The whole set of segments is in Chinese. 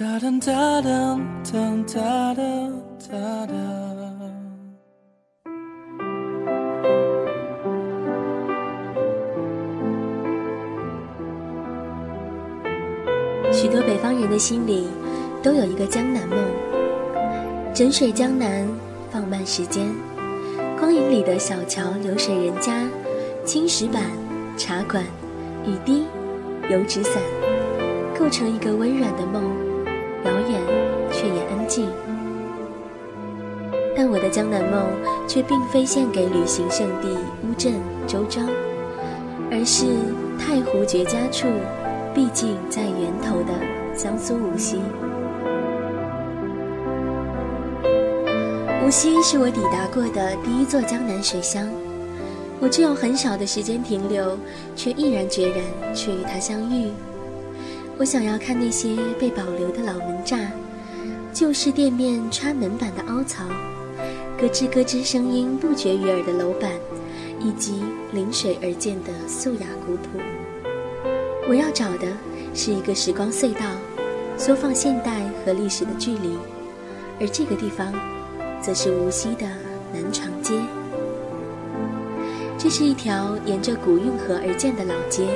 许多北方人的心里都有一个江南梦，枕水江南，放慢时间，光影里的小桥流水人家，青石板、茶馆、雨滴、油纸伞，构成一个温软的梦。遥远却也安静，但我的江南梦却并非献给旅行胜地乌镇、周庄，而是太湖绝佳处，毕竟在源头的江苏无锡。无锡是我抵达过的第一座江南水乡，我只有很少的时间停留，却毅然决然去与它相遇。我想要看那些被保留的老门栅，旧式店面穿门板的凹槽，咯吱咯吱声音不绝于耳的楼板，以及临水而建的素雅古朴。我要找的是一个时光隧道，缩放现代和历史的距离，而这个地方，则是无锡的南长街。这是一条沿着古运河而建的老街，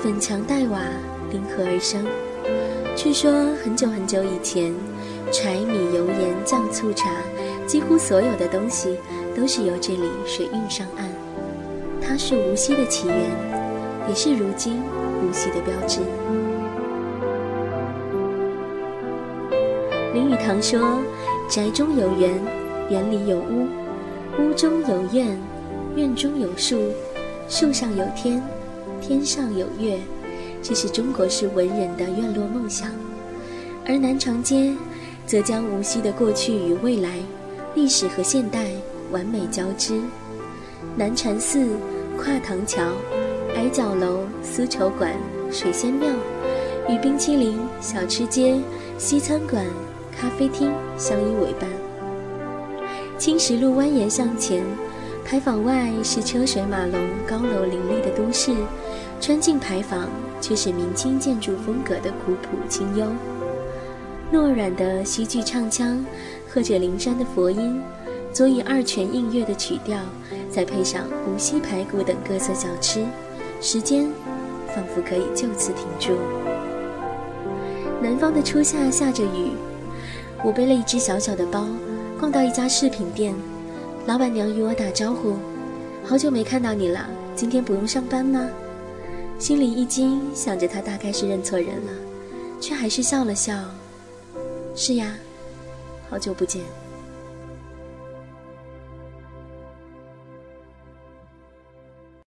粉墙黛瓦。临河而生。据说很久很久以前，柴米油盐酱醋茶，几乎所有的东西都是由这里水运上岸。它是无锡的起源，也是如今无锡的标志。林语堂说：“宅中有园，园里有屋；屋中有院，院中有树，树上有天，天上有月。”这是中国式文人的院落梦想，而南长街，则将无锡的过去与未来、历史和现代完美交织。南禅寺、跨塘桥、矮角楼、丝绸馆、水仙庙，与冰淇淋、小吃街、西餐馆、咖啡厅相依为伴。青石路蜿蜒向前，牌坊外是车水马龙、高楼林立的都市，穿进牌坊。却是明清建筑风格的古朴清幽，糯软的西剧唱腔和着灵山的佛音，佐以二泉映月的曲调，再配上无锡排骨等各色小吃，时间仿佛可以就此停住。南方的初夏下着雨，我背了一只小小的包，逛到一家饰品店，老板娘与我打招呼：“好久没看到你了，今天不用上班吗？”心里一惊，想着他大概是认错人了，却还是笑了笑。是呀，好久不见。